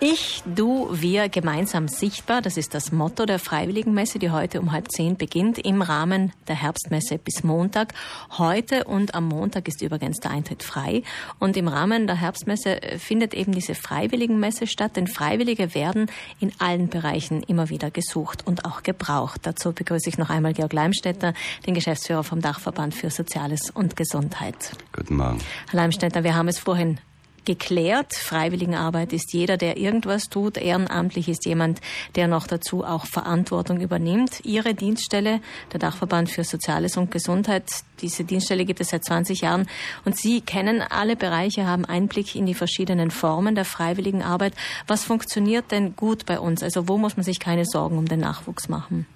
Ich, du, wir gemeinsam sichtbar, das ist das Motto der Freiwilligenmesse, die heute um halb zehn beginnt, im Rahmen der Herbstmesse bis Montag. Heute und am Montag ist übrigens der Eintritt frei. Und im Rahmen der Herbstmesse findet eben diese Freiwilligenmesse statt, denn Freiwillige werden in allen Bereichen immer wieder gesucht und auch gebraucht. Dazu begrüße ich noch einmal Georg Leimstädter, den Geschäftsführer vom Dachverband für Soziales und Gesundheit. Guten Morgen. Herr Leimstädter, wir haben es vorhin geklärt. Freiwilligenarbeit ist jeder, der irgendwas tut. Ehrenamtlich ist jemand, der noch dazu auch Verantwortung übernimmt. Ihre Dienststelle, der Dachverband für Soziales und Gesundheit, diese Dienststelle gibt es seit 20 Jahren und Sie kennen alle Bereiche, haben Einblick in die verschiedenen Formen der Freiwilligenarbeit. Was funktioniert denn gut bei uns? Also wo muss man sich keine Sorgen um den Nachwuchs machen?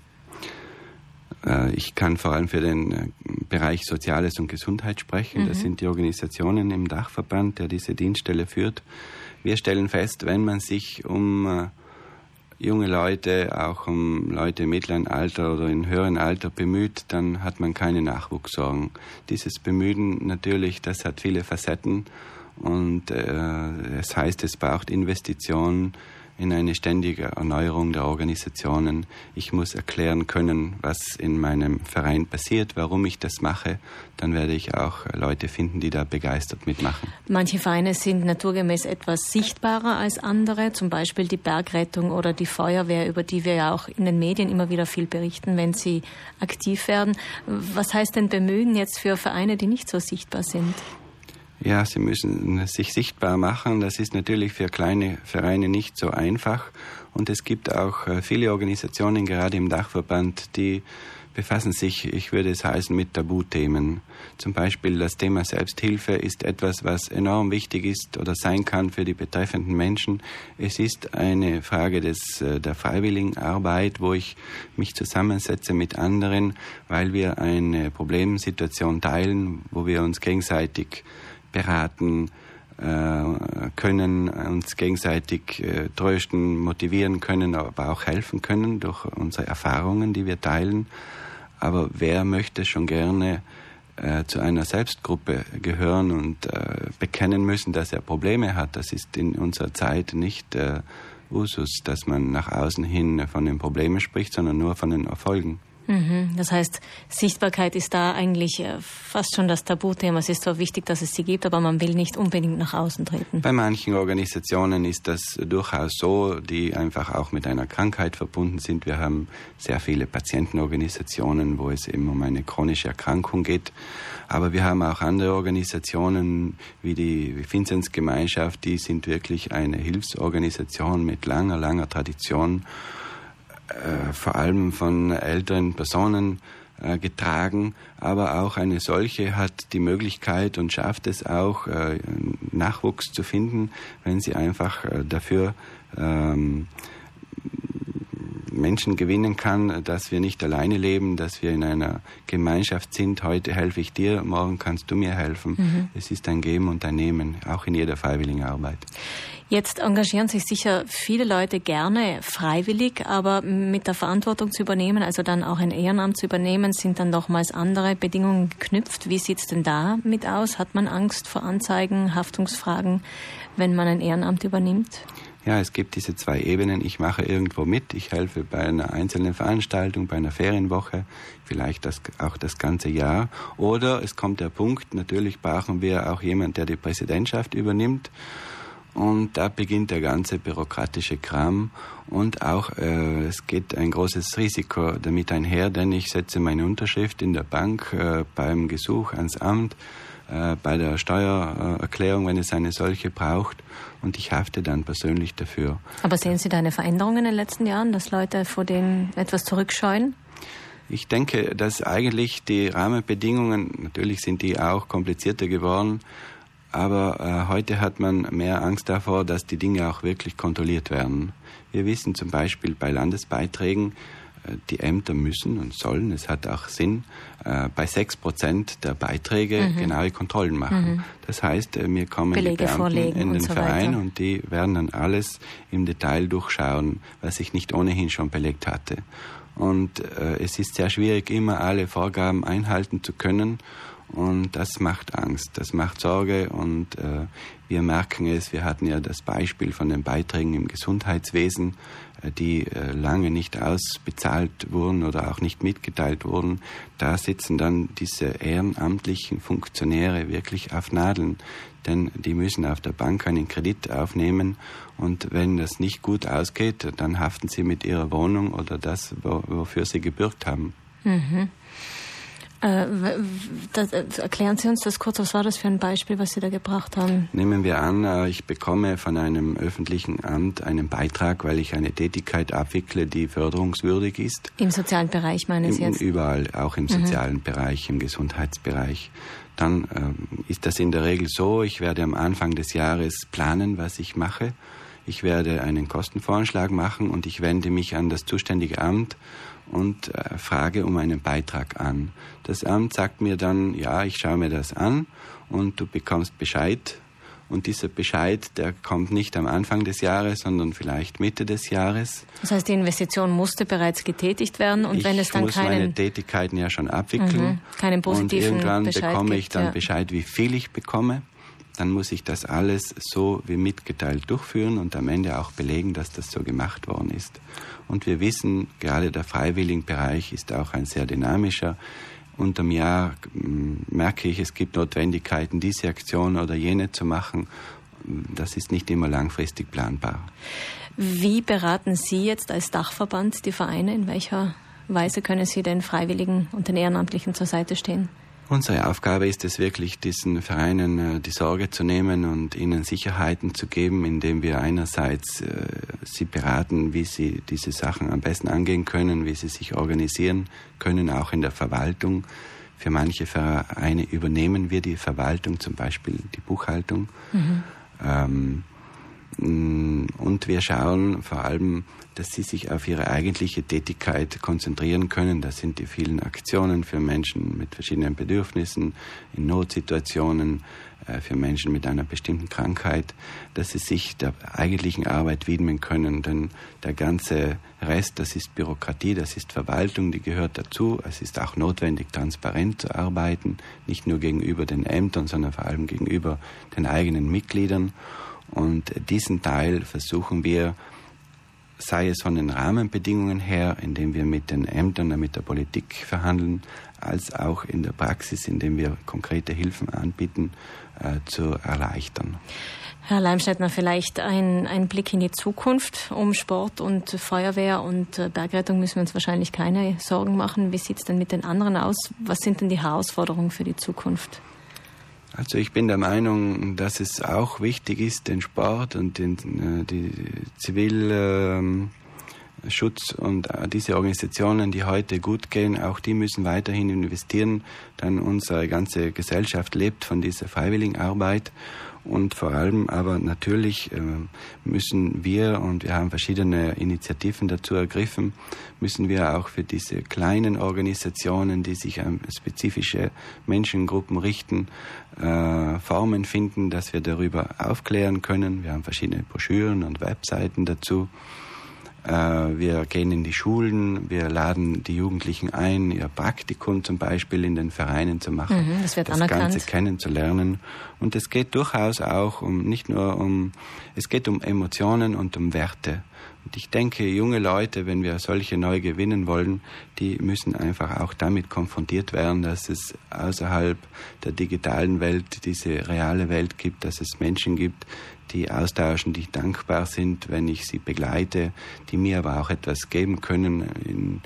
Äh, ich kann vor allem für den äh, Bereich Soziales und Gesundheit sprechen. Mhm. Das sind die Organisationen im Dachverband, der diese Dienststelle führt. Wir stellen fest, wenn man sich um äh, junge Leute, auch um Leute im mittleren Alter oder in höheren Alter bemüht, dann hat man keine Nachwuchssorgen. Dieses Bemühen natürlich, das hat viele Facetten und äh, das heißt, es braucht Investitionen, in eine ständige Erneuerung der Organisationen. Ich muss erklären können, was in meinem Verein passiert, warum ich das mache. Dann werde ich auch Leute finden, die da begeistert mitmachen. Manche Vereine sind naturgemäß etwas sichtbarer als andere, zum Beispiel die Bergrettung oder die Feuerwehr, über die wir ja auch in den Medien immer wieder viel berichten, wenn sie aktiv werden. Was heißt denn Bemühen jetzt für Vereine, die nicht so sichtbar sind? Ja, sie müssen sich sichtbar machen. Das ist natürlich für kleine Vereine nicht so einfach. Und es gibt auch äh, viele Organisationen, gerade im Dachverband, die befassen sich, ich würde es heißen, mit Tabuthemen. Zum Beispiel das Thema Selbsthilfe ist etwas, was enorm wichtig ist oder sein kann für die betreffenden Menschen. Es ist eine Frage des, äh, der Freiwilligenarbeit, wo ich mich zusammensetze mit anderen, weil wir eine Problemsituation teilen, wo wir uns gegenseitig beraten äh, können, uns gegenseitig äh, trösten, motivieren können, aber auch helfen können durch unsere Erfahrungen, die wir teilen. Aber wer möchte schon gerne äh, zu einer Selbstgruppe gehören und äh, bekennen müssen, dass er Probleme hat? Das ist in unserer Zeit nicht äh, Usus, dass man nach außen hin von den Problemen spricht, sondern nur von den Erfolgen. Mhm. Das heißt, Sichtbarkeit ist da eigentlich äh, fast schon das Tabuthema. Es ist zwar wichtig, dass es sie gibt, aber man will nicht unbedingt nach außen treten. Bei manchen Organisationen ist das durchaus so, die einfach auch mit einer Krankheit verbunden sind. Wir haben sehr viele Patientenorganisationen, wo es eben um eine chronische Erkrankung geht. Aber wir haben auch andere Organisationen wie die Vinzenzgemeinschaft, die sind wirklich eine Hilfsorganisation mit langer, langer Tradition äh, vor allem von älteren Personen äh, getragen, aber auch eine solche hat die Möglichkeit und schafft es auch, äh, Nachwuchs zu finden, wenn sie einfach dafür ähm, Menschen gewinnen kann, dass wir nicht alleine leben, dass wir in einer Gemeinschaft sind. Heute helfe ich dir, morgen kannst du mir helfen. Mhm. Es ist ein Geben und ein Nehmen, auch in jeder freiwilligen Arbeit. Jetzt engagieren sich sicher viele Leute gerne freiwillig, aber mit der Verantwortung zu übernehmen, also dann auch ein Ehrenamt zu übernehmen, sind dann nochmals andere Bedingungen geknüpft. Wie sieht es denn da mit aus? Hat man Angst vor Anzeigen, Haftungsfragen, wenn man ein Ehrenamt übernimmt? Ja, es gibt diese zwei Ebenen. Ich mache irgendwo mit, ich helfe bei einer einzelnen Veranstaltung, bei einer Ferienwoche, vielleicht das, auch das ganze Jahr. Oder es kommt der Punkt, natürlich brauchen wir auch jemanden, der die Präsidentschaft übernimmt. Und da beginnt der ganze bürokratische Kram und auch äh, es geht ein großes Risiko damit einher, denn ich setze meine Unterschrift in der Bank äh, beim Gesuch ans Amt, äh, bei der Steuererklärung, wenn es eine solche braucht und ich hafte dann persönlich dafür. Aber sehen Sie da eine Veränderung in den letzten Jahren, dass Leute vor denen etwas zurückscheuen? Ich denke, dass eigentlich die Rahmenbedingungen, natürlich sind die auch komplizierter geworden, aber äh, heute hat man mehr Angst davor, dass die Dinge auch wirklich kontrolliert werden. Wir wissen zum Beispiel bei Landesbeiträgen, die Ämter müssen und sollen, es hat auch Sinn, äh, bei sechs Prozent der Beiträge mhm. genaue Kontrollen machen. Mhm. Das heißt, äh, mir kommen Belege die Beamten in den so Verein weiter. und die werden dann alles im Detail durchschauen, was ich nicht ohnehin schon belegt hatte. Und äh, es ist sehr schwierig, immer alle Vorgaben einhalten zu können. Und das macht Angst, das macht Sorge und äh, wir merken es, wir hatten ja das Beispiel von den Beiträgen im Gesundheitswesen, äh, die äh, lange nicht ausbezahlt wurden oder auch nicht mitgeteilt wurden. Da sitzen dann diese ehrenamtlichen Funktionäre wirklich auf Nadeln, denn die müssen auf der Bank einen Kredit aufnehmen und wenn das nicht gut ausgeht, dann haften sie mit ihrer Wohnung oder das, wofür sie gebürgt haben. Mhm. Äh, das, äh, erklären Sie uns das kurz, was war das für ein Beispiel, was Sie da gebracht haben? Nehmen wir an, äh, ich bekomme von einem öffentlichen Amt einen Beitrag, weil ich eine Tätigkeit abwickle, die förderungswürdig ist. Im sozialen Bereich meinen Sie jetzt? Überall, auch im mhm. sozialen mhm. Bereich, im Gesundheitsbereich. Dann äh, ist das in der Regel so, ich werde am Anfang des Jahres planen, was ich mache. Ich werde einen Kostenvoranschlag machen und ich wende mich an das zuständige Amt und äh, frage um einen Beitrag an. Das Amt sagt mir dann, ja, ich schaue mir das an und du bekommst Bescheid. Und dieser Bescheid, der kommt nicht am Anfang des Jahres, sondern vielleicht Mitte des Jahres. Das heißt, die Investition musste bereits getätigt werden und ich wenn es dann muss keinen meine Tätigkeiten ja schon abwickeln mhm, keinen positiven und irgendwann Bescheid bekomme ich dann ja. Bescheid, wie viel ich bekomme dann muss ich das alles so wie mitgeteilt durchführen und am Ende auch belegen, dass das so gemacht worden ist. Und wir wissen, gerade der Freiwilligenbereich ist auch ein sehr dynamischer. Unterm Jahr hm, merke ich, es gibt Notwendigkeiten, diese Aktion oder jene zu machen. Das ist nicht immer langfristig planbar. Wie beraten Sie jetzt als Dachverband die Vereine? In welcher Weise können Sie den Freiwilligen und den Ehrenamtlichen zur Seite stehen? Unsere Aufgabe ist es wirklich, diesen Vereinen äh, die Sorge zu nehmen und ihnen Sicherheiten zu geben, indem wir einerseits äh, sie beraten, wie sie diese Sachen am besten angehen können, wie sie sich organisieren können, auch in der Verwaltung. Für manche Vereine übernehmen wir die Verwaltung, zum Beispiel die Buchhaltung. Mhm. Ähm, und wir schauen vor allem, dass sie sich auf ihre eigentliche Tätigkeit konzentrieren können. Das sind die vielen Aktionen für Menschen mit verschiedenen Bedürfnissen, in Notsituationen, äh, für Menschen mit einer bestimmten Krankheit, dass sie sich der eigentlichen Arbeit widmen können. Denn der ganze Rest, das ist Bürokratie, das ist Verwaltung, die gehört dazu. Es ist auch notwendig, transparent zu arbeiten, nicht nur gegenüber den Ämtern, sondern vor allem gegenüber den eigenen Mitgliedern. Und diesen Teil versuchen wir sei es von den Rahmenbedingungen her, indem wir mit den Ämtern, mit der Politik verhandeln, als auch in der Praxis, indem wir konkrete Hilfen anbieten, äh, zu erleichtern. Herr Leimstädtner, vielleicht ein, ein Blick in die Zukunft. Um Sport und Feuerwehr und äh, Bergrettung müssen wir uns wahrscheinlich keine Sorgen machen. Wie sieht es denn mit den anderen aus? Was sind denn die Herausforderungen für die Zukunft? Also ich bin der Meinung, dass es auch wichtig ist, den Sport und den, äh, die Zivilschutz und äh, diese Organisationen, die heute gut gehen, auch die müssen weiterhin investieren, denn unsere ganze Gesellschaft lebt von dieser Freiwilligenarbeit und vor allem aber natürlich äh, müssen wir, und wir haben verschiedene Initiativen dazu ergriffen, müssen wir auch für diese kleinen Organisationen, die sich an spezifische Menschengruppen richten, äh, Formen finden, dass wir darüber aufklären können. Wir haben verschiedene Broschüren und Webseiten dazu. Äh, wir gehen in die Schulen, wir laden die Jugendlichen ein, ihr Praktikum zum Beispiel in den Vereinen zu machen, mhm, das, wird das Ganze kennenzulernen. Und es geht durchaus auch um nicht nur um, es geht um Emotionen und um Werte. Und ich denke, junge Leute, wenn wir solche neu gewinnen wollen, die müssen einfach auch damit konfrontiert werden, dass es außerhalb der digitalen Welt diese reale Welt gibt, dass es Menschen gibt, die austauschen, die dankbar sind, wenn ich sie begleite, die mir aber auch etwas geben können, in,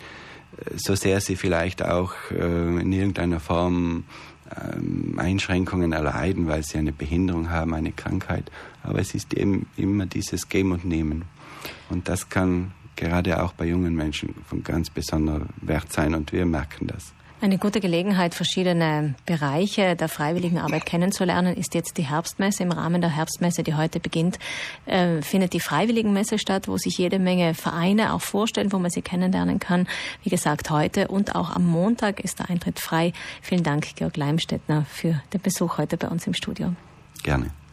so sehr sie vielleicht auch äh, in irgendeiner Form äh, Einschränkungen erleiden, weil sie eine Behinderung haben, eine Krankheit. Aber es ist eben immer dieses Geben und Nehmen. Und das kann gerade auch bei jungen Menschen von ganz besonderem Wert sein und wir merken das. Eine gute Gelegenheit, verschiedene Bereiche der Freiwilligenarbeit kennenzulernen, ist jetzt die Herbstmesse. Im Rahmen der Herbstmesse, die heute beginnt, äh, findet die Freiwilligenmesse statt, wo sich jede Menge Vereine auch vorstellen, wo man sie kennenlernen kann. Wie gesagt, heute und auch am Montag ist der Eintritt frei. Vielen Dank, Georg Leimstädtner, für den Besuch heute bei uns im Studio. Gerne.